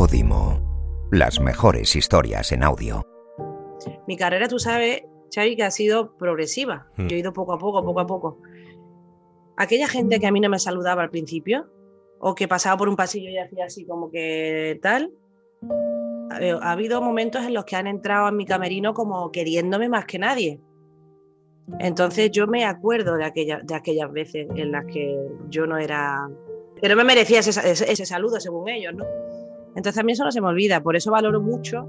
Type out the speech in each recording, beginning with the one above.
Podimo. Las mejores historias en audio. Mi carrera, tú sabes, Xavi, que ha sido progresiva. Hmm. Yo he ido poco a poco, poco a poco. Aquella gente que a mí no me saludaba al principio, o que pasaba por un pasillo y hacía así como que tal, ha ha habido momentos en los que han entrado en mi camerino como queriéndome más que nadie. Entonces yo me acuerdo de, aquella, de aquellas veces en las que yo no era... No me merecía ese, ese- ese saludo según ellos, ¿no? Entonces a mí eso no se me olvida, por eso valoro mucho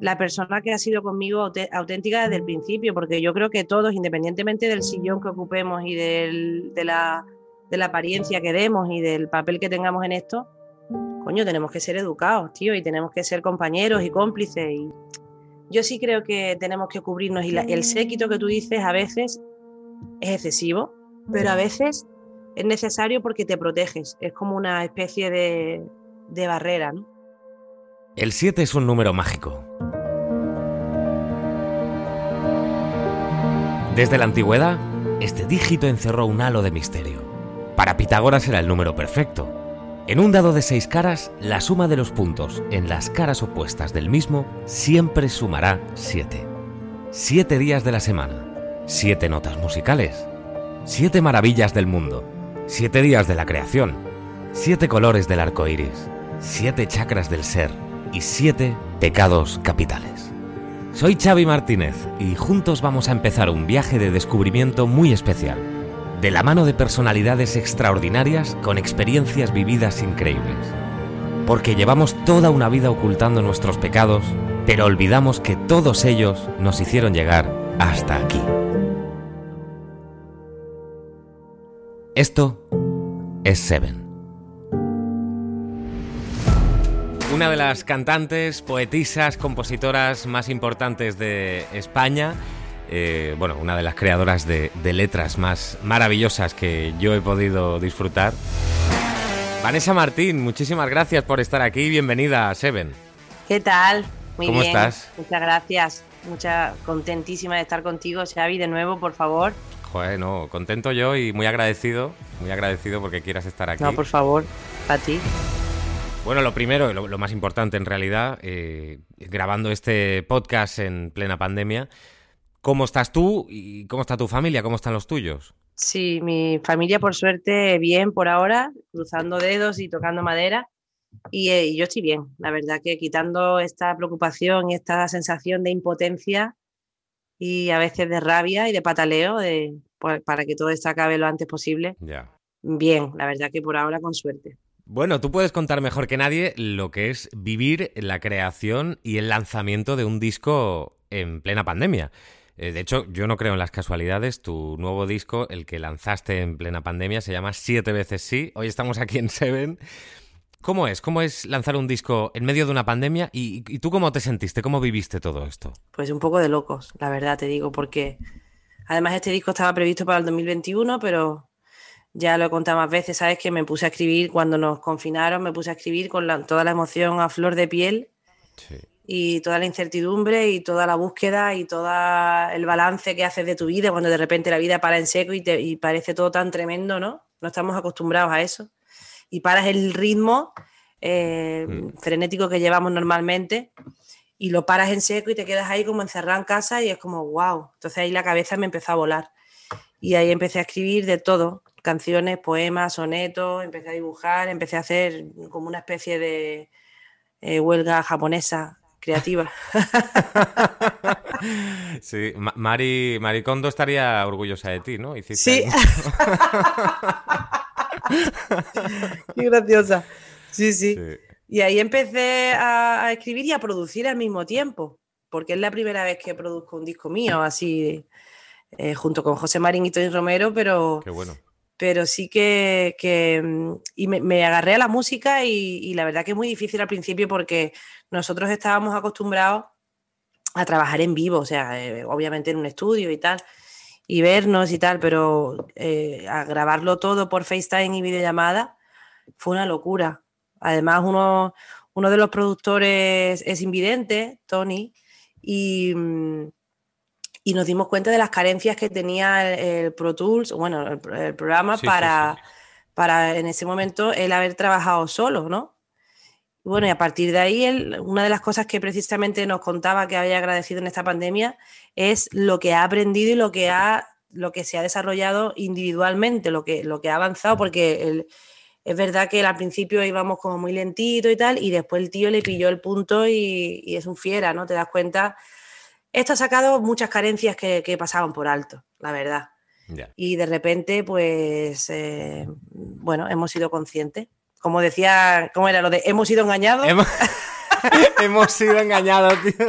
la persona que ha sido conmigo auténtica desde el principio, porque yo creo que todos, independientemente del sillón que ocupemos y del- de, la, de la apariencia que demos y del papel que tengamos en esto, coño, tenemos que ser educados, tío, y tenemos que ser compañeros y cómplices. Yo sí creo que tenemos que cubrirnos y el séquito que tú dices a veces es excesivo, pero a veces es necesario porque te proteges, es como una especie de, de barrera, ¿no? El 7 es un número mágico. Desde la antigüedad, este dígito encerró un halo de misterio. Para Pitágoras era el número perfecto. En un dado de seis caras, la suma de los puntos en las caras opuestas del mismo siempre sumará 7. Siete días de la semana, siete notas musicales, siete maravillas del mundo, siete días de la creación, siete colores del arco iris, siete chakras del ser y siete pecados capitales. Soy Xavi Martínez y juntos vamos a empezar un viaje de descubrimiento muy especial, de la mano de personalidades extraordinarias con experiencias vividas increíbles. Porque llevamos toda una vida ocultando nuestros pecados, pero olvidamos que todos ellos nos hicieron llegar hasta aquí. Esto es Seven. Una de las cantantes, poetisas, compositoras más importantes de España. eh, bueno, una de las creadoras de, de letras más maravillosas que yo he podido disfrutar. Vanessa Martín, muchísimas gracias por estar aquí. Bienvenida a Seven. ¿Qué tal? Muy ¿Cómo bien. estás? Muchas gracias. Mucha contentísima de estar contigo, Xavi, de nuevo, por favor. Joder, no, contento yo y muy agradecido, muy agradecido porque quieras estar aquí. No, por favor, a ti. Bueno, lo primero, lo, lo más importante en realidad, eh, grabando este podcast en plena pandemia, ¿cómo estás tú y cómo está tu familia? ¿Cómo están los tuyos? Sí, mi familia, por suerte, bien por ahora, cruzando dedos y tocando madera. Y, eh, y yo estoy bien, la verdad que quitando esta preocupación y esta sensación de impotencia y a veces de rabia y de pataleo de, pues, para que todo esto acabe lo antes posible, Ya. bien, la verdad que por ahora con suerte. Bueno, tú puedes contar mejor que nadie lo que es vivir la creación y el lanzamiento de un disco en plena pandemia. Eh, de hecho, yo no creo en las casualidades. Tu nuevo disco, el que lanzaste en plena pandemia, se llama Siete veces sí. Hoy estamos aquí en Seven. ¿Cómo es? ¿Cómo es lanzar un disco en medio de una pandemia? ¿Y, y tú cómo te sentiste? ¿Cómo viviste todo esto? Pues un poco de locos, la verdad te digo, porque además este disco estaba previsto para el 2021, pero ya lo he contado más veces, ¿sabes? Que me puse a escribir cuando nos confinaron, me puse a escribir con la- toda la emoción a flor de piel Sí. y toda la incertidumbre y toda la búsqueda y todo el balance que haces de tu vida cuando de repente la vida para en seco y, te, y parece todo tan tremendo, ¿no? No estamos acostumbrados a eso. Y paras el ritmo eh, Mm. frenético que llevamos normalmente y lo paras en seco y te quedas ahí como encerrado en casa y es como, wow. Entonces ahí la cabeza me empezó a volar. Y ahí empecé a escribir de todo, canciones, poemas, sonetos, empecé a dibujar, empecé a hacer como una especie de eh, huelga japonesa creativa. Sí, Ma- Mari, Mari Kondo estaría orgullosa de ti, ¿no? Hiciste Sí. Qué graciosa. Sí, sí. Sí. Y ahí empecé a, a escribir y a producir al mismo tiempo, porque es la primera vez que produzco un disco mío, así, eh, junto con José Marín y Tony Romero, pero, Qué bueno. Pero sí que, mm, y me, agarré a la música y, y la verdad que es muy difícil al principio porque nosotros estábamos acostumbrados a trabajar en vivo, o sea, eh, obviamente en un estudio y tal, y vernos y tal, pero eh, a grabarlo todo por FaceTime y videollamada fue una locura. Además, uno, uno de los productores es invidente, Tony, y, mm, y nos dimos cuenta de las carencias que tenía el, el Pro Tools, bueno, el, el programa Sí, sí, para, sí. para en ese momento él haber trabajado solo, ¿no? bueno, y a partir de ahí, una de las cosas que precisamente nos contaba que había agradecido en esta pandemia es lo que ha aprendido y lo que, ha, lo que se ha desarrollado individualmente, lo que, lo que ha avanzado, porque es verdad que al principio íbamos como muy lentito y tal, y después el tío le pilló el punto y, es un fiera, ¿no? Te das cuenta. Esto ha sacado muchas carencias que, pasaban por alto, la verdad. Y de repente, pues, eh, bueno, hemos sido conscientes como decía, ¿cómo era lo de hemos sido engañados? Hemos, sido engañados, tío.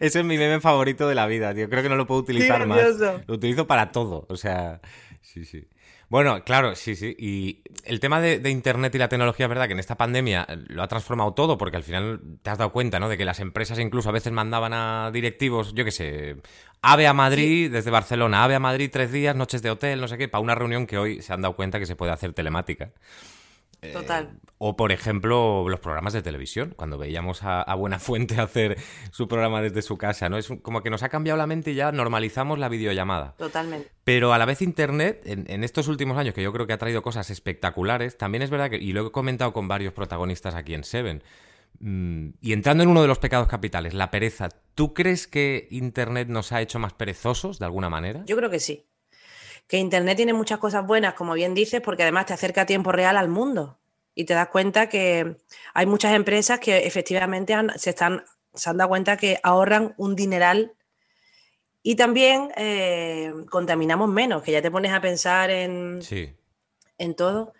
Ese es mi meme favorito de la vida, tío. Creo que no lo puedo utilizar más. Lo utilizo para todo. O sea, sí, sí. Bueno, claro, sí, sí. Y el tema de, Internet y la tecnología, es verdad que en esta pandemia lo ha transformado todo, porque al final te has dado cuenta, ¿no? De que las empresas incluso a veces mandaban a directivos, yo qué sé, AVE a Madrid desde Barcelona, AVE a Madrid tres días, noches de hotel, no sé qué, para una reunión que hoy se han dado cuenta que se puede hacer telemática. Total. Eh, o, por ejemplo, los programas de televisión, cuando veíamos a, Buena Fuente hacer su programa desde su casa, ¿no? Es como que nos ha cambiado la mente y ya normalizamos la videollamada. Totalmente. Pero a la vez Internet, en, estos últimos años, que yo creo que ha traído cosas espectaculares, también es verdad que, y lo he comentado con varios protagonistas aquí en Seven, mm, y entrando en uno de los pecados capitales, la pereza, ¿tú crees que Internet nos ha hecho más perezosos de alguna manera? Yo creo que sí que Internet tiene muchas cosas buenas, como bien dices, porque además te acerca a tiempo real al mundo y te das cuenta que hay muchas empresas que efectivamente se, están, se han dado cuenta que ahorran un dineral y también eh, contaminamos menos, que ya te pones a pensar en, en todo.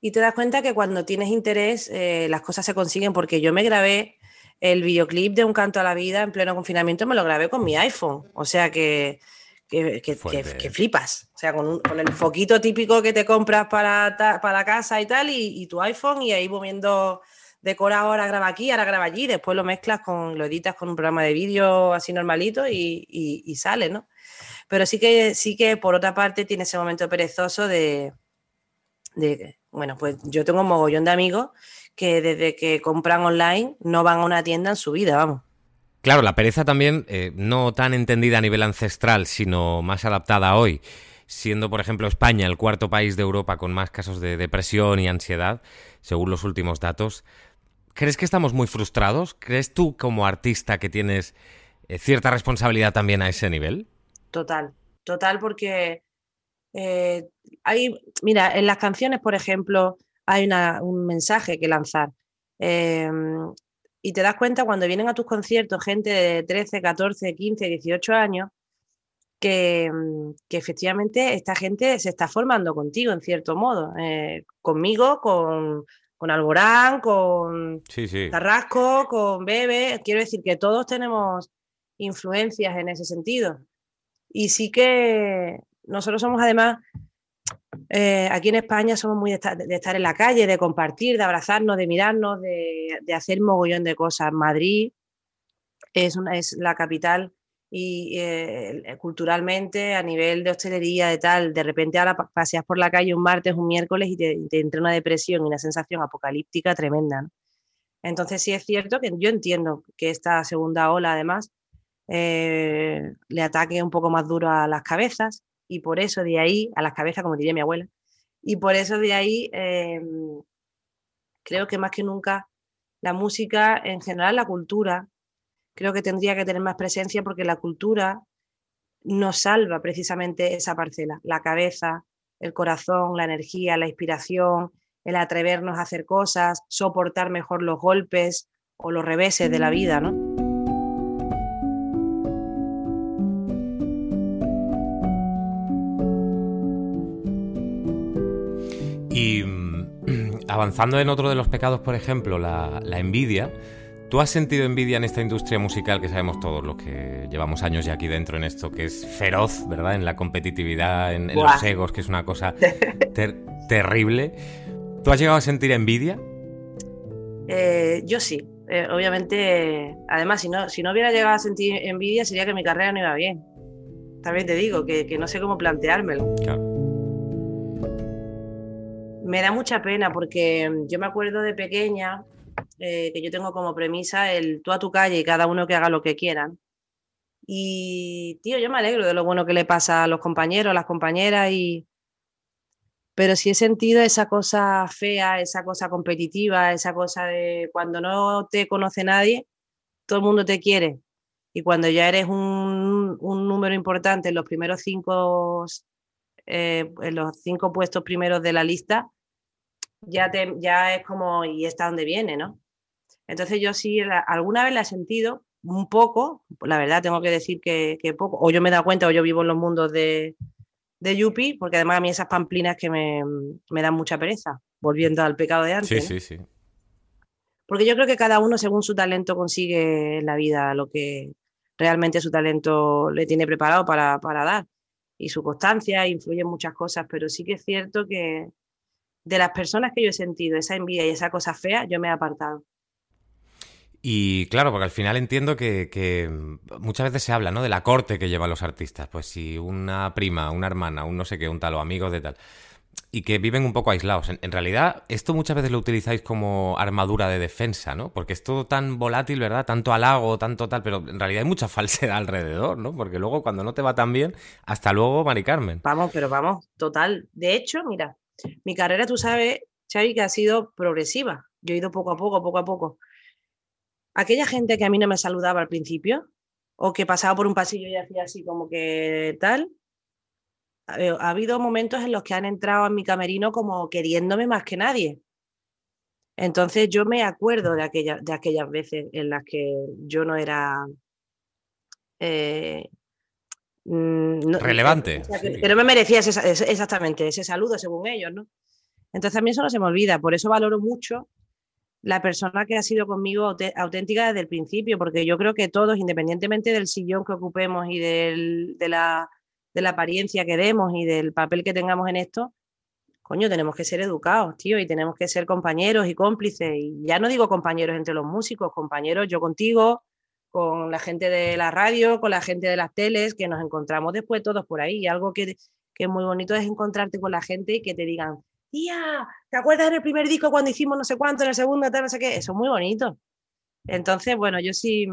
Y te das cuenta que cuando tienes interés, eh, las cosas se consiguen, porque yo me grabé el videoclip de Un canto a la vida en pleno confinamiento, me lo grabé con mi iPhone. O sea que que, flipas. O sea, con, el foquito típico que te compras para, para casa y tal, y, tu iPhone, y ahí moviendo, decora ahora graba aquí, ahora graba allí, después lo mezclas con, lo editas con un programa de vídeo así normalito y, sale, ¿no? Pero sí que, sí que por otra parte tiene ese momento perezoso de, de, bueno, pues yo tengo un mogollón de amigos que desde que compran online no van a una tienda en su vida, vamos. Claro, la pereza también, eh, no tan entendida a nivel ancestral, sino más adaptada hoy, siendo, por ejemplo, España el cuarto país de Europa con más casos de depresión y ansiedad, según los últimos datos. ¿Crees que estamos muy frustrados? ¿Crees tú como artista que tienes eh, cierta responsabilidad también a ese nivel? Total, total, porque eh, hay, mira, en las canciones, por ejemplo, hay un mensaje que lanzar y te das cuenta cuando vienen a tus conciertos gente de 13, 14, 15, 18 años, que, mm, que efectivamente esta gente se está formando contigo en cierto modo, eh, conmigo, con, con Alborán, con Carrasco, con Bebe, quiero decir que todos tenemos influencias en ese sentido. Y sí que nosotros somos además eh, aquí en España somos muy de estar, en la calle, de compartir, de abrazarnos, de mirarnos, de, hacer mogollón de cosas. Madrid es la capital y eh, culturalmente, a nivel de hostelería, de tal, de repente ahora paseas por la calle un martes, un miércoles y te, entra una depresión y una sensación apocalíptica tremenda. Entonces sí es cierto que yo entiendo que esta segunda ola además eh, le ataque un poco más duro a las cabezas, y por eso de ahí, a las cabezas, como diría mi abuela, y por eso de ahí em, creo que más que nunca la música, en general la cultura, creo que tendría que tener más presencia porque la cultura nos salva precisamente esa parcela, la cabeza, el corazón, la energía, la inspiración, el atrevernos a hacer cosas, soportar mejor los golpes o los reveses de la vida, ¿no? Avanzando en otro de los pecados, por ejemplo, la, envidia. ¿Tú has sentido envidia en esta industria musical que sabemos todos los que llevamos años ya aquí dentro en esto, que es feroz, ¿verdad? En la competitividad, en, los egos, que es una cosa terrible. ¿Tú has llegado a sentir envidia? Eh, yo sí. Eh, obviamente, además, si no, si no hubiera llegado a sentir envidia, sería que mi carrera no iba bien. También te digo que, que no sé cómo planteármelo. Claro me da mucha pena porque yo me acuerdo de pequeña eh, que yo tengo como premisa el tú a tu calle y cada uno que haga lo que quieran. Y, tío, yo me alegro de lo bueno que le pasa a los compañeros, a las compañeras y, pero sí he sentido esa cosa fea, esa cosa competitiva, esa cosa de cuando no te conoce nadie, todo el mundo te quiere. Y cuando ya eres un, número importante en los primeros cinco, eh, en los cinco puestos primeros de la lista, ya, te, ya es como, y está donde viene, ¿no? Entonces yo sí, alguna vez la he sentido un poco, la verdad tengo que decir que, que poco, o yo me he dado cuenta o yo vivo en los mundos de, de Yupi, porque además a mí esas pamplinas que me, dan mucha pereza, volviendo al pecado de antes. Sí, sí, sí. Porque yo creo que cada uno, según su talento, consigue en la vida lo que realmente su talento le tiene preparado para, para dar. Y su constancia influye en muchas cosas, pero sí que es cierto que de las personas que yo he sentido esa envidia y esa cosa fea, yo me he apartado. Y claro, porque al final entiendo que, muchas veces se habla, ¿no? De la corte que llevan los artistas. Pues si una prima, una hermana, un no sé qué, un tal o amigos de tal. Y que viven un poco aislados. En, realidad, esto muchas veces lo utilizáis como armadura de defensa, ¿no? Porque es todo tan volátil, ¿verdad? Tanto halago, tanto tal, pero en realidad hay mucha falsedad alrededor, ¿no? Porque luego cuando no te va tan bien, hasta luego, Mari Carmen. Vamos, pero vamos, total. De hecho, mira, mi carrera, tú sabes, Xavi, que ha sido progresiva. Yo he ido poco a poco, poco a poco aquella gente que a mí no me saludaba al principio, o que pasaba por un pasillo y hacía así como que tal, ha habido momentos en los que han entrado en mi camerino como queriéndome más que nadie. Entonces yo me acuerdo de, aquella, de aquellas veces en las que yo no era... Eh, mm, Relevante. Pero me merecía exactamente ese saludo según ellos, ¿no? Entonces a mí eso no se me olvida, por eso valoro mucho la persona que ha sido conmigo auténtica desde el principio, porque yo creo que todos, independientemente del sillón que ocupemos y de, la, de la apariencia que demos y del papel que tengamos en esto, coño, tenemos que ser educados, tío, y tenemos que ser compañeros y cómplices. Y ya no digo compañeros entre los músicos, compañeros yo contigo, con la gente de la radio, con la gente de las teles, que nos encontramos después todos por ahí. Y algo que, que es muy bonito es encontrarte con la gente y que te digan, tía, ¿te acuerdas del primer disco cuando hicimos no sé cuánto, en el segundo, tal, no sé qué? Eso es muy bonito. Entonces, bueno, yo sí,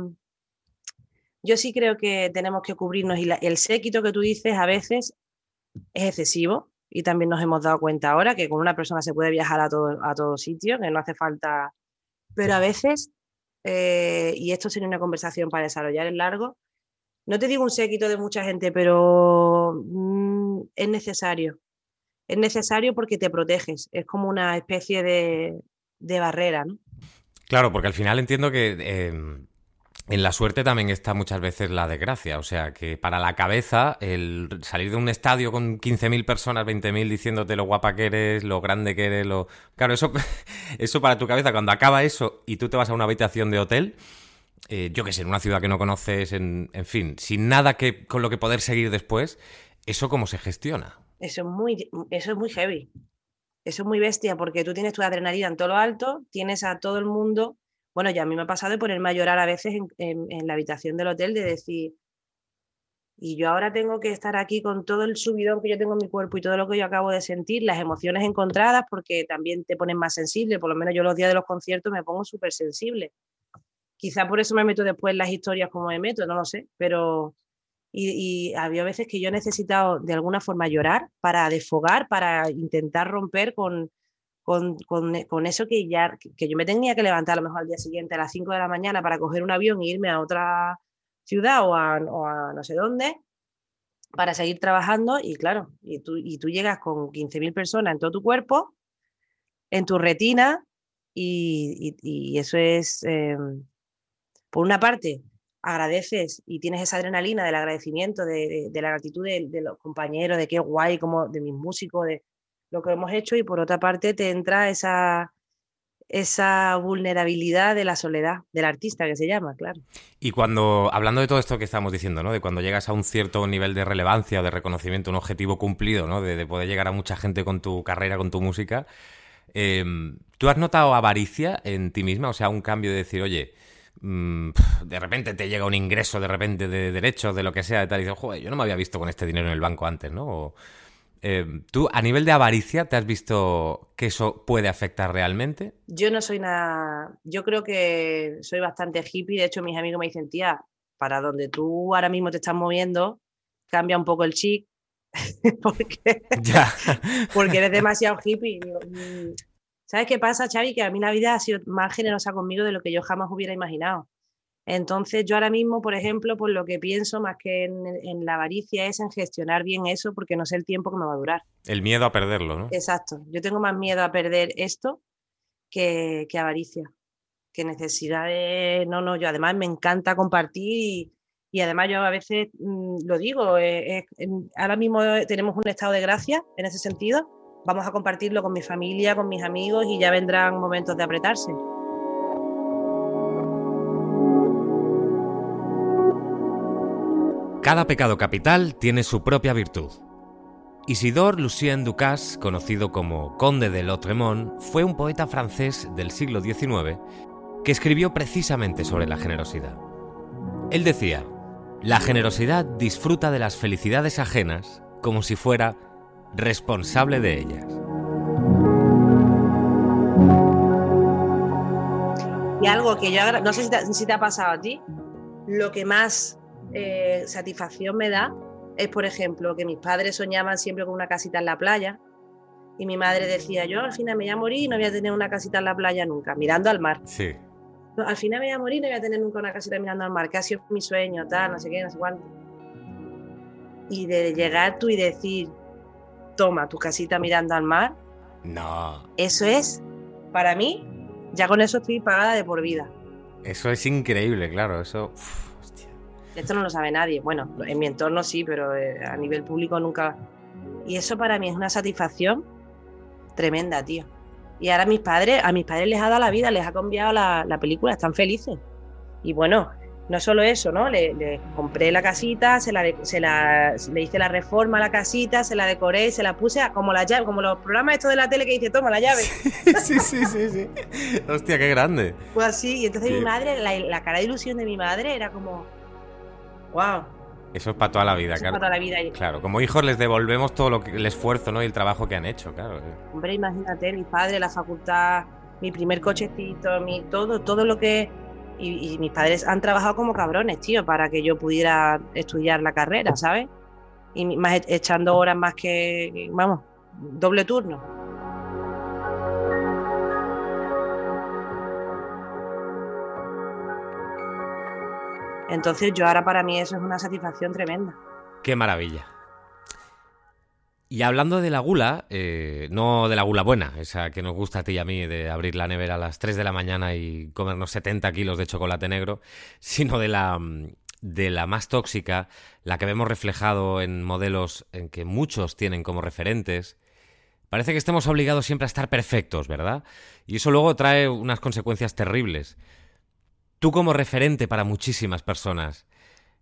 yo sí creo que tenemos que cubrirnos y el séquito que tú dices a veces es excesivo y también nos hemos dado cuenta ahora que con una persona se puede viajar a todo, a todo sitio, que no hace falta, pero a veces, eh, y esto sería una conversación para desarrollar en largo, no te digo un séquito de mucha gente, pero mm, es necesario. Es necesario porque te proteges, es como una especie de, barrera, ¿no? Claro, porque al final entiendo que em, en la suerte también está muchas veces la desgracia, o sea, que para la cabeza el salir de un estadio con 15.000 personas, 20.000 diciéndote lo guapa que eres, lo grande que eres, lo... Claro, eso, eso para tu cabeza, cuando acaba eso y tú te vas a una habitación de hotel, eh, yo qué sé, en una ciudad que no conoces, en, en fin, sin nada que, con lo que poder seguir después, ¿eso cómo se gestiona? Eso es muy, eso es muy heavy. Eso es muy bestia porque tú tienes tu adrenalina en todo lo alto, tienes a todo el mundo. Bueno, ya a mí me ha pasado de ponerme a llorar a veces en, la habitación del hotel de decir, y yo ahora tengo que estar aquí con todo el subidón que yo tengo en mi cuerpo y todo lo que yo acabo de sentir, las emociones encontradas, porque también te ponen más sensible, por lo menos yo los días de los conciertos me pongo súper sensible. Quizá por eso me meto después en las historias como me meto, no lo sé, pero y, había veces que yo he necesitado de alguna forma llorar para desfogar, para intentar romper con, con, con, eso que ya que yo me tenía que levantar a lo mejor al día siguiente a las 5 de la mañana para coger un avión e irme a otra ciudad o a, no sé dónde para seguir trabajando y claro, y tú, y tú llegas con 15.000 personas en todo tu cuerpo, en tu retina y, eso es, em, por una parte, agradeces y tienes esa adrenalina del agradecimiento, de, la gratitud de, los compañeros, de qué guay, como de mis músicos, de lo que hemos hecho, y por otra parte te entra esa, esa vulnerabilidad de la soledad del artista que se llama, claro. Y cuando, hablando de todo esto que estamos diciendo, ¿no? De cuando llegas a un cierto nivel de relevancia o de reconocimiento, un objetivo cumplido, ¿no? De, poder llegar a mucha gente con tu carrera, con tu música. Em, ¿Tú has notado avaricia en ti misma? O sea, un cambio de decir, oye, Mm, de repente te llega un ingreso de repente de derechos, de lo que sea, de tal, y dices, joder, yo no me había visto con este dinero en el banco antes, ¿no? Eh, ¿Tú, a nivel de avaricia, te has visto que eso puede afectar realmente? Yo no soy nada. Yo creo que soy bastante hippie. De hecho, mis amigos me dicen, tía, para donde tú ahora mismo te estás moviendo, cambia un poco el chic. porque, porque eres demasiado hippie. Mm, ¿Sabes qué pasa, Xavi? Que a mí la vida ha sido más generosa conmigo de lo que yo jamás hubiera imaginado. Entonces yo ahora mismo, por ejemplo, por lo que pienso más que en, la avaricia es en gestionar bien eso porque no sé el tiempo que me va a durar. El miedo a perderlo, ¿no? Exacto. Yo tengo más miedo a perder esto que, que avaricia, que necesidad de... No, no, yo además me encanta compartir y, además yo a veces mm, lo digo, eh, ahora mismo tenemos un estado de gracia en ese sentido, vamos a compartirlo con mi familia, con mis amigos y ya vendrán momentos de apretarse. Cada pecado capital tiene su propia virtud. Isidore Lucien Ducasse, conocido como Conde de Lautremont, fue un poeta francés del siglo XIX que escribió precisamente sobre la generosidad. Él decía, la generosidad disfruta de las felicidades ajenas como si fuera responsable de ellas. Y algo que yo no sé si te, ha pasado a ti, lo que más eh, satisfacción me da es, por ejemplo, que mis padres soñaban siempre con una casita en la playa y mi madre decía, yo al final me voy a morir y no voy a tener una casita en la playa nunca, mirando al mar. Sí. al final me voy a morir y no voy a tener nunca una casita mirando al mar, que ha sido mi sueño, tal, no sé qué, no sé cuánto. Y de llegar tú y decir, toma tu casita mirando al mar. No. Eso es, para mí, ya con eso estoy pagada de por vida. Eso es increíble, claro, eso... Esto no lo sabe nadie. Bueno, en mi entorno sí, pero eh, a nivel público nunca. Y eso para mí es una satisfacción tremenda, tío. Y ahora mis padres, a mis padres les ha dado la vida, les ha cambiado la, película, están felices. Y bueno, no solo eso, ¿no? Le, compré la casita, se la, se la, le hice la reforma a la casita, se la decoré, se la puse como la llave, como los programas estos de la tele que dice, toma la llave. Sí, sí, sí, sí. Hostia, qué grande. Pues así, y entonces mi madre, la, la cara de ilusión de mi madre era como, Wow. Eso es para toda la vida, claro. para toda la vida. Claro, como hijos les devolvemos todo lo que, el esfuerzo ¿no? y el trabajo que han hecho, claro. Hombre, imagínate, mi padre, la facultad, mi primer cochecito, mi todo, todo lo que... Y, mis padres han trabajado como cabrones, tío, para que yo pudiera estudiar la carrera, ¿sabes? Y más e, echando horas más que, vamos, doble turno. Entonces yo ahora para mí eso es una satisfacción tremenda. Qué maravilla. Y hablando de la gula, eh, no de la gula buena, esa que nos gusta a ti y a mí, de abrir la nevera a las 3 de la mañana y comernos 70 kilos de chocolate negro, sino de la, de la más tóxica, la que vemos reflejado en modelos en que muchos tienen como referentes. Parece que estemos obligados siempre a estar perfectos, ¿verdad? Y eso luego trae unas consecuencias terribles. Tú como referente para muchísimas personas,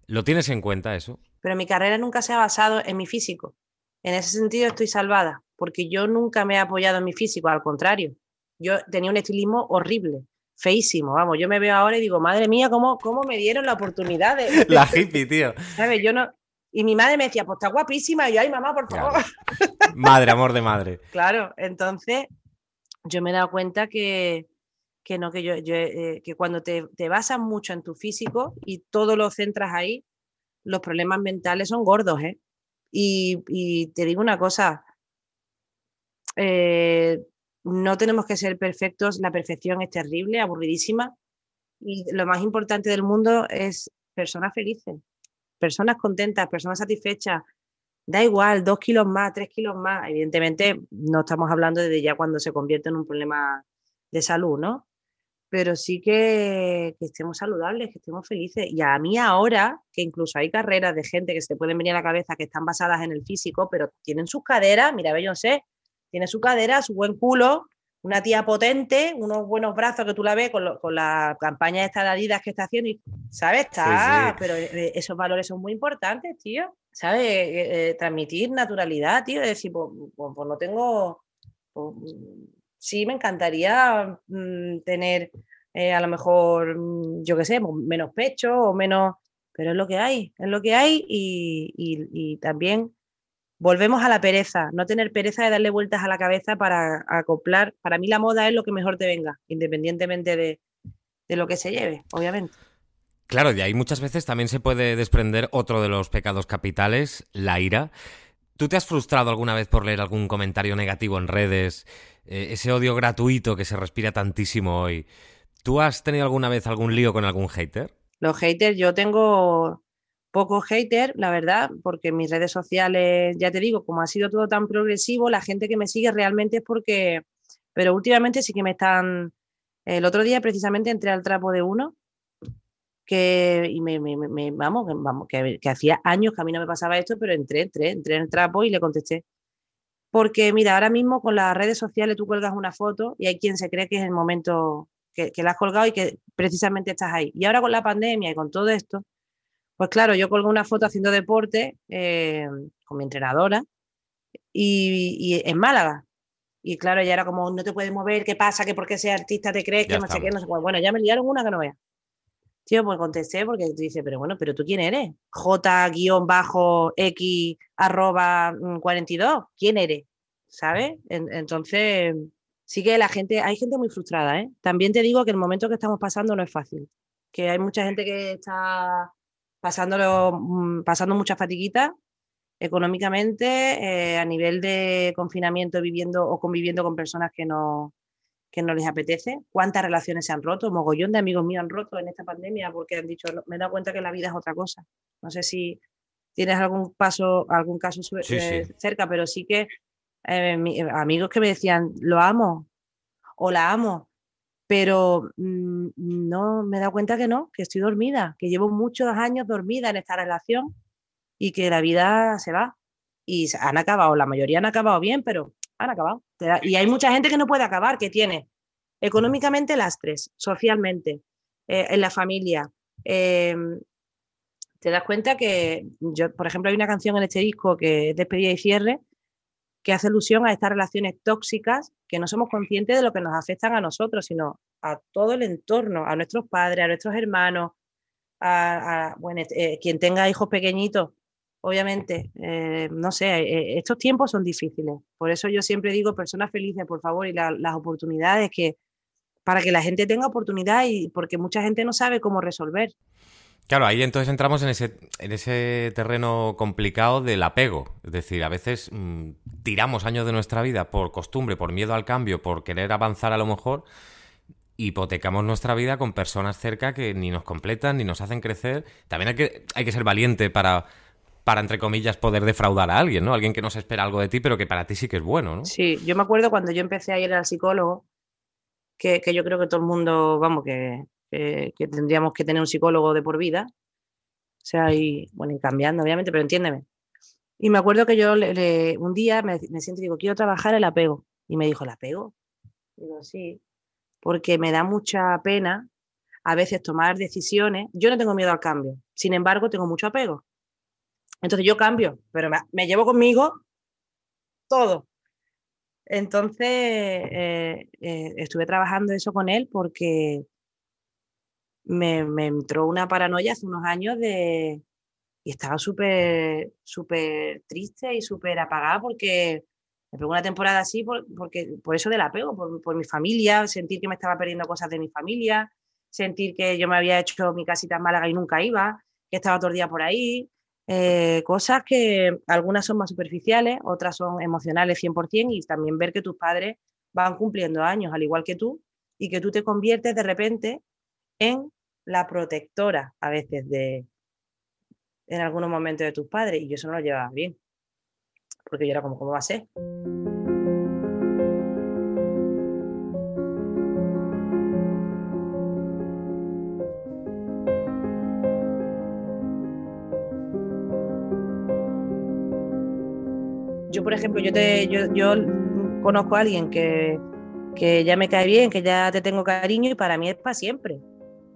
¿lo tienes en cuenta eso? Pero mi carrera nunca se ha basado en mi físico. En ese sentido estoy salvada, porque yo nunca me he apoyado en mi físico, al contrario. Yo tenía un estilismo horrible, feísimo, vamos, yo me veo ahora y digo, madre mía, ¿cómo, cómo me dieron la oportunidad de... la hippie, tío. ¿Sabes? Yo no... Y mi madre me decía, pues está guapísima, y yo, ay, mamá, por favor. Madre, amor de madre. Claro, entonces yo me he dado cuenta que, que no, que yo, eh, que cuando te, te, basas mucho en tu físico y todo lo centras ahí, los problemas mentales son gordos, ¿eh? Y, te digo una cosa, eh, no tenemos que ser perfectos, la perfección es terrible, aburridísima, y lo más importante del mundo es personas felices, personas contentas, personas satisfechas. Da igual, dos kilos más, tres kilos más. Evidentemente, no estamos hablando de ya cuando se convierte en un problema de salud, ¿no? Pero sí que, estemos saludables, que estemos felices. Y a mí ahora, que incluso hay carreras de gente que se te pueden venir a la cabeza que están basadas en el físico, pero tienen sus caderas, mira, sé, tiene su cadera, su buen culo, una tía potente, unos buenos brazos que tú la ves con, la campaña de estas Adidas que está haciendo, y, ¿sabes? Está, pero eh, esos valores son muy importantes, tío. ¿Sabes? Eh, eh, transmitir naturalidad, tío. Es decir, pues, pues, pues no tengo... Pues, sí me encantaría mm, tener eh, a lo mejor, mm, yo qué sé, menos pecho o menos, pero es lo que hay, es lo que hay y, también volvemos a la pereza, no tener pereza de darle vueltas a la cabeza para acoplar. Para mí la moda es lo que mejor te venga, independientemente de, de lo que se lleve, obviamente. Claro, de ahí muchas veces también se puede desprender otro de los pecados capitales, la ira. ¿Tú te has frustrado alguna vez por leer algún comentario negativo en redes? Eh, ese odio gratuito que se respira tantísimo hoy. ¿Tú has tenido alguna vez algún lío con algún hater? Los haters, yo tengo pocos haters, la verdad, porque mis redes sociales, ya te digo, como ha sido todo tan progresivo, la gente que me sigue realmente es porque, pero últimamente sí que me están, el otro día precisamente entré al trapo de uno que, y me, vamos, vamos que, hacía años que a mí no me pasaba esto, pero entré, entré, entré en el trapo y le contesté. Porque mira, ahora mismo con las redes sociales tú cuelgas una foto y hay quien se cree que es el momento que, la has colgado y que precisamente estás ahí. Y ahora con la pandemia y con todo esto, pues claro, yo colgo una foto haciendo deporte eh, con mi entrenadora y, en Málaga. Y claro, ya era como, no te puedes mover, ¿qué pasa? ¿Que porque ese artista te crees? Que no sé qué, no sé Bueno, ya me liaron una que no vea. Tío, pues contesté porque tú dices, pero bueno, pero tú quién eres? J-X arroba 42. Mm, ¿Quién eres? ¿Sabes? entonces, sí que la gente, hay gente muy frustrada, ¿eh? También te digo que el momento que estamos pasando no es fácil. Que hay mucha gente que está pasándolo, mm, pasando muchas fatiguitas económicamente, eh, a nivel de confinamiento, viviendo o conviviendo con personas que no, que no les apetece, cuántas relaciones se han roto, mogollón de amigos míos han roto en esta pandemia porque han dicho, me he dado cuenta que la vida es otra cosa. No sé si tienes algún paso, algún caso eh, cerca, pero sí que eh, amigos que me decían, lo amo o la amo, pero mm, no me he dado cuenta que no, que estoy dormida, que llevo muchos años dormida en esta relación y que la vida se va. Y han acabado, la mayoría han acabado bien, pero han acabado. Y hay mucha gente que no puede acabar, que tiene económicamente lastres, socialmente, eh, en la familia. Em, te das cuenta que yo, por ejemplo, hay una canción en este disco que es Despedida y Cierre, que hace alusión a estas relaciones tóxicas que no somos conscientes de lo que nos afectan a nosotros, sino a todo el entorno, a nuestros padres, a nuestros hermanos, a, bueno, eh, quien tenga hijos pequeñitos, obviamente, eh, no sé, eh, estos tiempos son difíciles. Por eso yo siempre digo personas felices, por favor, y las oportunidades que para que la gente tenga oportunidad y porque mucha gente no sabe cómo resolver. Claro, ahí entonces entramos en ese, en ese terreno complicado del apego. Es decir, a veces mm, tiramos años de nuestra vida por costumbre, por miedo al cambio, por querer avanzar a lo mejor, hipotecamos nuestra vida con personas cerca que ni nos completan ni nos hacen crecer. También hay que, hay que ser valiente para para, entre comillas, poder defraudar a alguien, ¿no? Alguien que no se espera algo de ti, pero que para ti sí que es bueno, ¿no? Sí, yo me acuerdo cuando yo empecé a ir al psicólogo, que, yo creo que todo el mundo, vamos, que, tendríamos que tener un psicólogo de por vida. O sea, y bueno, y cambiando, obviamente, pero entiéndeme. Y me acuerdo que yo le, un día me, me, siento y digo, quiero trabajar el apego. Y me dijo, ¿el apego? Digo, sí, porque me da mucha pena a veces tomar decisiones. Yo no tengo miedo al cambio, sin embargo, tengo mucho apego. Entonces yo cambio, pero me, llevo conmigo todo. Entonces eh, eh, estuve trabajando eso con él porque me, entró una paranoia hace unos años de... Y estaba súper, súper triste y súper apagada porque me pegó una temporada así por, porque, por eso del apego, por, por mi familia, sentir que me estaba perdiendo cosas de mi familia, sentir que yo me había hecho mi casita en Málaga y nunca iba, que estaba todo el día por ahí, eh, cosas que algunas son más superficiales, otras son emocionales 100% y también ver que tus padres van cumpliendo años al igual que tú y que tú te conviertes de repente en la protectora a veces de en algunos momentos de tus padres y yo eso no lo llevaba bien porque yo era como ¿cómo va a ser? Por ejemplo, yo, te, yo, conozco a alguien que, ya me cae bien, que ya te tengo cariño y para mí es para siempre.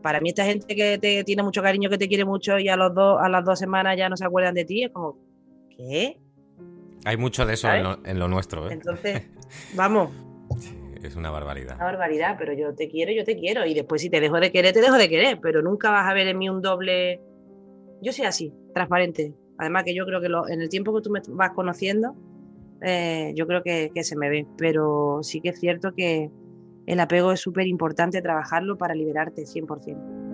Para mí esta gente que te tiene mucho cariño, que te quiere mucho y a, los dos, a las dos semanas ya no se acuerdan de ti, es como, ¿qué? Hay mucho de eso en lo, nuestro. ¿eh? Entonces, vamos. es una barbaridad. Una barbaridad, pero yo te quiero, yo te quiero. Y después si te dejo de querer, te dejo de querer, pero nunca vas a ver en mí un doble... Yo soy así, transparente. Además que yo creo que en el tiempo que tú me vas conociendo, eh, yo creo que, se me ve, pero sí que es cierto que el apego es súper importante trabajarlo para liberarte 100%.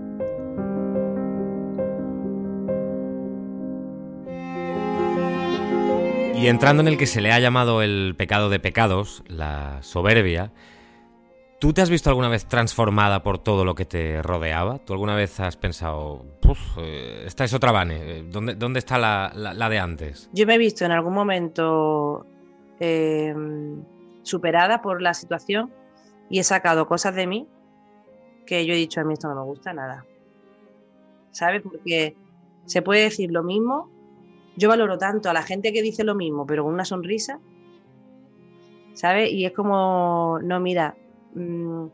Y entrando en el que se le ha llamado el pecado de pecados, la soberbia, ¿tú te has visto alguna vez transformada por todo lo que te rodeaba? ¿Tú alguna vez has pensado, eh, esta es otra Vane, eh, ¿dónde, dónde está la, la, de antes? Yo me he visto en algún momento em, superada por la situación y he sacado cosas de mí que yo he dicho, a mí esto no me gusta nada. ¿Sabes? Porque se puede decir lo mismo. Yo valoro tanto a la gente que dice lo mismo, pero con una sonrisa. ¿Sabes? Y es como, no, mira, mm,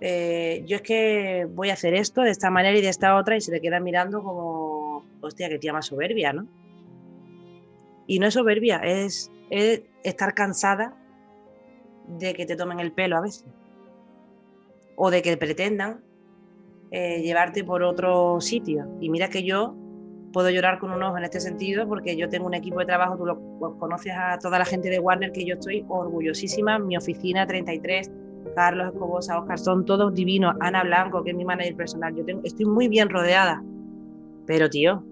eh, yo es que voy a hacer esto de esta manera y de esta otra y se te queda mirando como, hostia, que tía más soberbia, ¿no? Y no es soberbia, es, es estar cansada de que te tomen el pelo a veces. O de que pretendan eh, llevarte por otro sitio. Y mira que yo puedo llorar con un ojo en este sentido porque yo tengo un equipo de trabajo, tú lo, conoces a toda la gente de Warner, que yo estoy orgullosísima, mi oficina 33, Carlos Escobosa, Oscar, son todos divinos, Ana Blanco, que es mi manager personal, yo tengo, estoy muy bien rodeada, pero tío,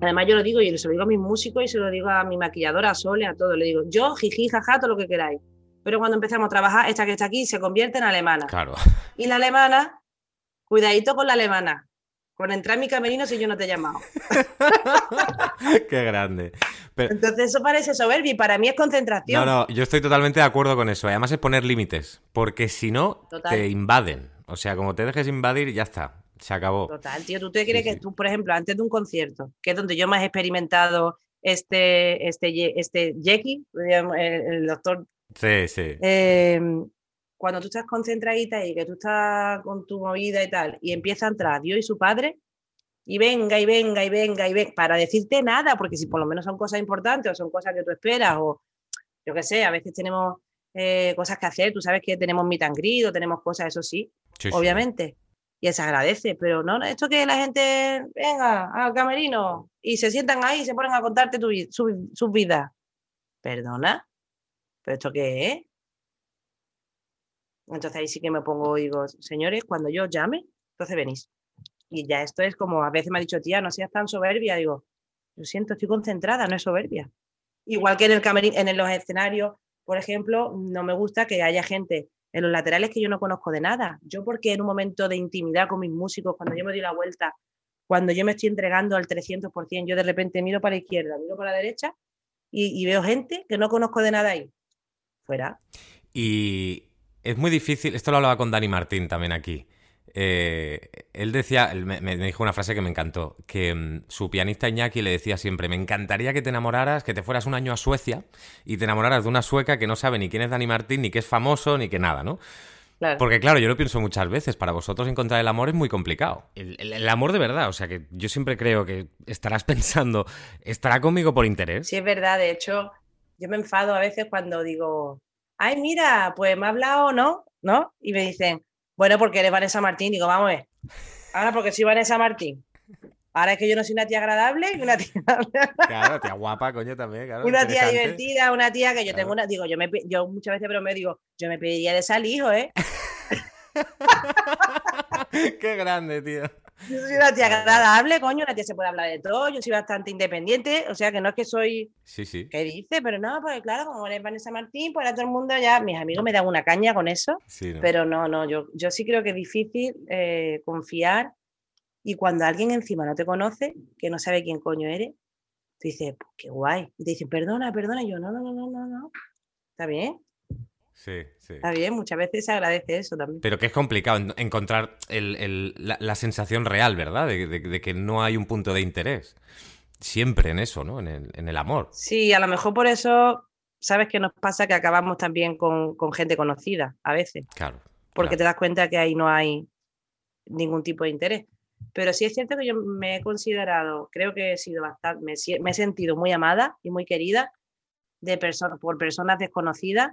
además yo lo digo y se lo digo a mis músicos y se lo digo a mi maquilladora, a Sole, a todos, le digo, yo, jiji, jaja, todo lo que queráis, pero cuando empezamos a trabajar, esta que está aquí se convierte en alemana. Claro. Y la alemana, cuidadito con la alemana. Con entrar en mi camerino si yo no te he llamado. Qué grande. Entonces eso parece soberbia y para mí es concentración. No, no, yo estoy totalmente de acuerdo con eso. Además es poner límites, porque si no, te invaden. O sea, como te dejes invadir, ya está. Se acabó. Total, tío. ¿Tú te crees que tú, por ejemplo, antes de un concierto, que es donde yo más he experimentado este, este, este Jackie, el doctor Sí, sí. Em, cuando tú estás concentradita y que tú estás con tu movida y tal, y empieza a entrar Dios y su padre, y venga, y venga, y venga, y venga, para decirte nada, porque si por lo menos son cosas importantes o son cosas que tú esperas, o yo qué sé, a veces tenemos eh, cosas que hacer, tú sabes que tenemos meet and o tenemos cosas, eso sí, obviamente. Y se agradece, pero no, esto que la gente venga al camerino y se sientan ahí y se ponen a contarte tu, su, sus vidas. Perdona, ¿pero esto qué es? Entonces ahí sí que me pongo, digo, señores, cuando yo llame, entonces venís. Y ya esto es como, a veces me ha dicho, tía, no seas tan soberbia. Digo, lo siento, estoy concentrada, no es soberbia. Igual que en el camerín, en los escenarios, por ejemplo, no me gusta que haya gente en los laterales que yo no conozco de nada. Yo porque en un momento de intimidad con mis músicos, cuando yo me doy la vuelta, cuando yo me estoy entregando al 300%, yo de repente miro para la izquierda, miro para la derecha y veo gente que no conozco de nada ahí. Y es muy difícil, esto lo hablaba con Dani Martín también aquí. Eh, él decía, me, dijo una frase que me encantó, que mm, su pianista Iñaki le decía siempre, me encantaría que te enamoraras, que te fueras un año a Suecia y te enamoraras de una sueca que no sabe ni quién es Dani Martín, ni que es famoso, ni que nada, ¿no? Porque claro, yo lo pienso muchas veces, para vosotros encontrar el amor es muy complicado. El, amor de verdad, o sea que yo siempre creo que estarás pensando, ¿estará conmigo por interés? Sí, es verdad, de hecho, yo me enfado a veces cuando digo, ay, mira, pues me ha hablado, ¿no? ¿No? Y me dicen, bueno, porque eres Vanessa Martín. Digo, vamos a ver. Ahora porque soy Vanessa Martín. Ahora es que yo no soy una tía agradable y una tía. claro, tía guapa, coño, también. Claro, una tía divertida, una tía que yo tengo una. Digo, yo, me, yo muchas veces, pero me digo, yo me pediría de salir, hijo, ¿eh? Qué grande, tío. Yo soy una tía agradable, coño, una tía se puede hablar de todo, yo soy bastante independiente, o sea que no es que soy... Sí, sí. ¿Qué dice? Pero no, porque claro, como eres Vanessa Martín, pues ahora todo el mundo ya, mis amigos me dan una caña con eso, pero no, no, yo, yo sí creo que es difícil eh, confiar y cuando alguien encima no te conoce, que no sabe quién coño eres, tú dices, pues qué guay, y te dicen, perdona, perdona, y yo, no, no, no, no, no, no, está bien, Sí, sí. Está bien, muchas veces se agradece eso también. Pero que es complicado encontrar la, sensación real, ¿verdad? De, que no hay un punto de interés. Siempre en eso, ¿no? En el, amor. Sí, a lo mejor por eso, ¿sabes qué nos pasa? Que acabamos también con, gente conocida, a veces. Claro. Porque te das cuenta que ahí no hay ningún tipo de interés. Pero sí es cierto que yo me he considerado, creo que he sido bastante, me, he sentido muy amada y muy querida de por personas desconocidas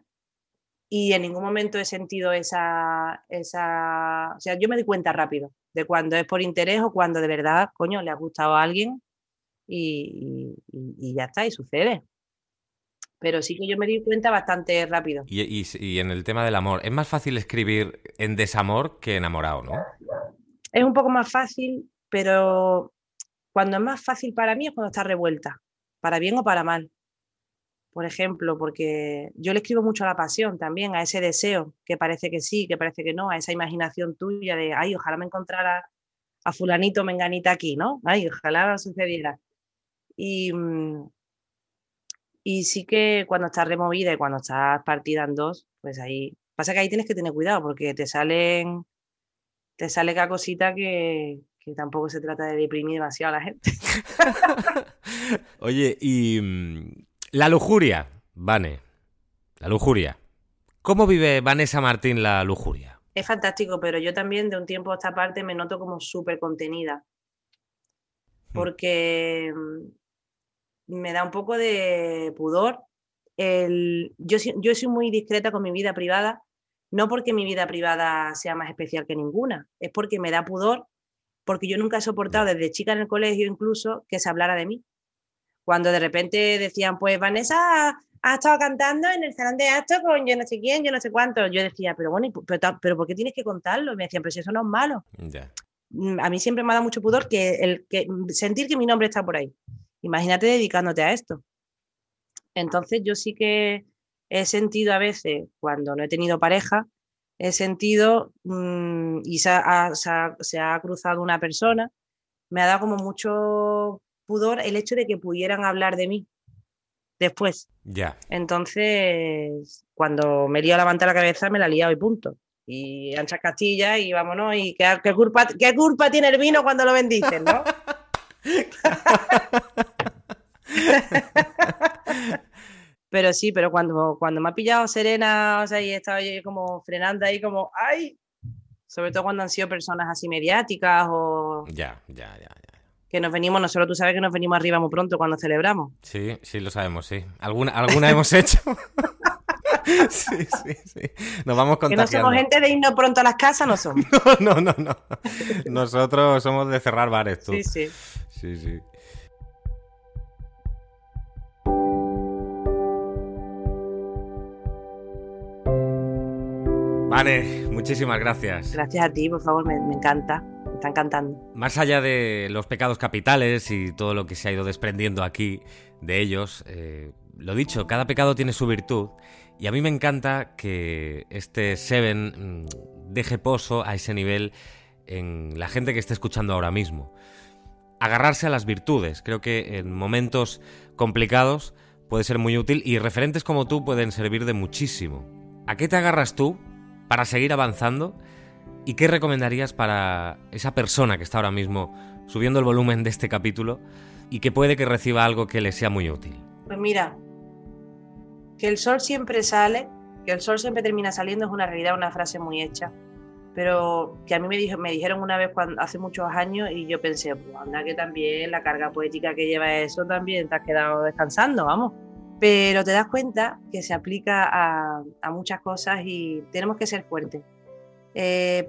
y en ningún momento he sentido esa, esa, o sea, yo me doy cuenta rápido de cuando es por interés o cuando de verdad, coño, le ha gustado a alguien y, ya está, y sucede. Pero sí que yo me di cuenta bastante rápido. Y, y, en el tema del amor, ¿es más fácil escribir en desamor que enamorado, no? Es un poco más fácil, pero Cuando es más fácil para mí es cuando está revuelta, para bien o para mal. Por ejemplo, porque yo le escribo mucho a la pasión también, a ese deseo, que parece que sí, que parece que no, a esa imaginación tuya de, ay, ojalá me encontrara a fulanito, menganita aquí, ¿no? Ay, ojalá sucediera. Y, mm, y sí que cuando estás removida y cuando estás partida en dos, pues ahí, pasa que ahí tienes que tener cuidado porque te salen, te sale cada cosita que, que tampoco se trata de deprimir demasiado a la gente. Oye, y mm, la lujuria, Vane, la lujuria. ¿Cómo vive Vanessa Martín la lujuria? Es fantástico, pero yo también de un tiempo a esta parte me noto como súper contenida. Hmm. Porque mm, me da un poco de pudor. El, yo, yo soy muy discreta con mi vida privada, no porque mi vida privada sea más especial que ninguna, es porque me da pudor porque yo nunca he soportado desde chica en el colegio incluso que se hablara de mí. Cuando de repente decían, pues Vanessa ha estado cantando en el salón de actos con yo no sé quién, yo no sé cuánto. Yo decía, pero bueno, pero, ¿por qué tienes que contarlo? Y me decían, pero si eso no es malo. Mm, a mí siempre me ha dado mucho pudor que, el, que sentir que mi nombre está por ahí. Imagínate dedicándote a esto. Entonces yo sí que he sentido a veces, cuando no he tenido pareja, he sentido mm, y se ha, cruzado una persona, me ha dado como mucho pudor el hecho de que pudieran hablar de mí después. Ya. Entonces, cuando me lío a levantar la cabeza, me la he liado y punto. Y anchas castillas y vámonos. ¿Y qué, qué, culpa, qué culpa tiene el vino cuando lo bendicen, no? Pero sí, pero cuando, cuando me ha pillado Serena, o sea, y he estado yo como frenando ahí, como, ¡ay! Sobre todo cuando han sido personas así mediáticas o. Ya, ya, ya. Que nos venimos, nosotros tú sabes que nos venimos arriba muy pronto cuando celebramos. Sí, sí, lo sabemos, sí. Alguna, alguna hemos hecho. sí, sí, sí. Nos vamos contagiando. Que no somos gente de irnos pronto a las casas, no somos. no, no, no, no. Nosotros somos de cerrar bares, tú. Sí, sí. Sí, sí. Vale, muchísimas gracias. Gracias a ti, por favor, me, encanta. Me está encantando. Más allá de los pecados capitales y todo lo que se ha ido desprendiendo aquí de ellos, eh, lo dicho, cada pecado tiene su virtud. Y a mí me encanta que este Seven mm, deje pozo a ese nivel en la gente que esté escuchando ahora mismo. Agarrarse a las virtudes. Creo que en momentos complicados puede ser muy útil y referentes como tú pueden servir de muchísimo. ¿A qué te agarras tú para seguir avanzando? ¿Y qué recomendarías para esa persona que está ahora mismo subiendo el volumen de este capítulo y que puede que reciba algo que le sea muy útil? Pues mira, que el sol siempre sale, que el sol siempre termina saliendo es una realidad, una frase muy hecha, pero que a mí me, dijo, me dijeron una vez cuando, hace muchos años y yo pensé, pues anda que también la carga poética que lleva eso también te has quedado descansando, vamos pero te das cuenta que se aplica a, muchas cosas y tenemos que ser fuertes. Eh,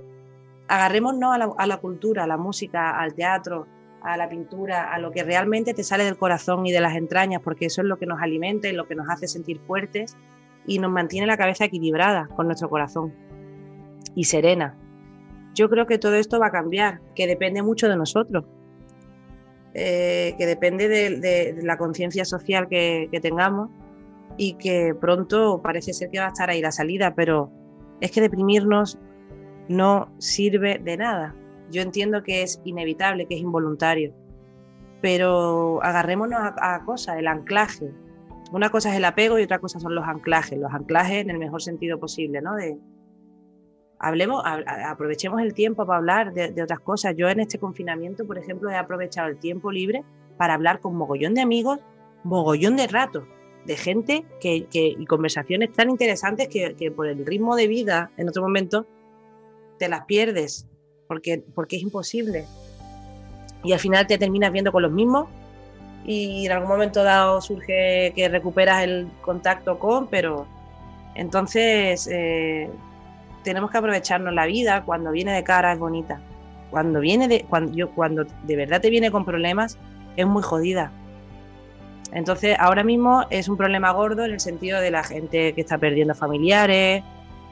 agarrémonos a la, a la, cultura, a la música, al teatro, a la pintura, a lo que realmente te sale del corazón y de las entrañas, porque eso es lo que nos alimenta y lo que nos hace sentir fuertes y nos mantiene la cabeza equilibrada con nuestro corazón y serena. Yo creo que todo esto va a cambiar, que depende mucho de nosotros. Eh, que depende de, la conciencia social que, tengamos y que pronto parece ser que va a estar ahí la salida, pero es que deprimirnos no sirve de nada. Yo entiendo que es inevitable, que es involuntario, pero agarrémonos a, a cosas, el anclaje. Una cosa es el apego y otra cosa son los anclajes, los anclajes en el mejor sentido posible, ¿no? De, hablemos, aprovechemos el tiempo para hablar de, otras cosas. Yo en este confinamiento, por ejemplo, he aprovechado el tiempo libre para hablar con mogollón de amigos, mogollón de ratos, de gente que, y conversaciones tan interesantes que, por el ritmo de vida en otro momento te las pierdes, porque, porque es imposible. Y al final te terminas viendo con los mismos y en algún momento dado surge que recuperas el contacto con, pero entonces eh, tenemos que aprovecharnos la vida cuando viene de cara es bonita. Cuando viene de cuando yo cuando de verdad te viene con problemas es muy jodida. Entonces, ahora mismo es un problema gordo en el sentido de la gente que está perdiendo familiares,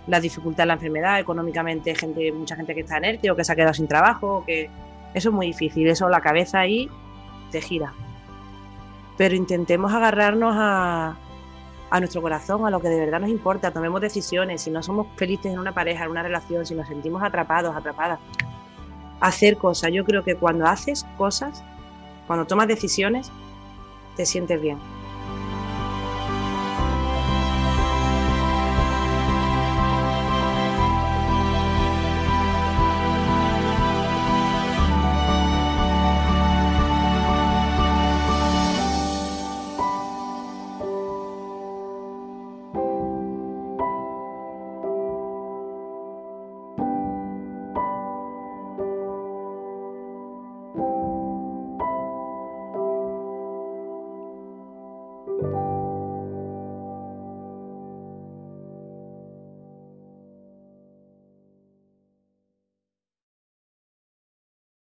la dificultad de la enfermedad, económicamente gente mucha gente que está en ERTE o que se ha quedado sin trabajo, que eso es muy difícil, eso la cabeza ahí te gira. Pero intentemos agarrarnos a, a nuestro corazón, a lo que de verdad nos importa, tomemos decisiones, si no somos felices en una pareja, en una relación, si nos sentimos atrapados, atrapadas, hacer cosas. Yo creo que cuando haces cosas, cuando tomas decisiones, te sientes bien.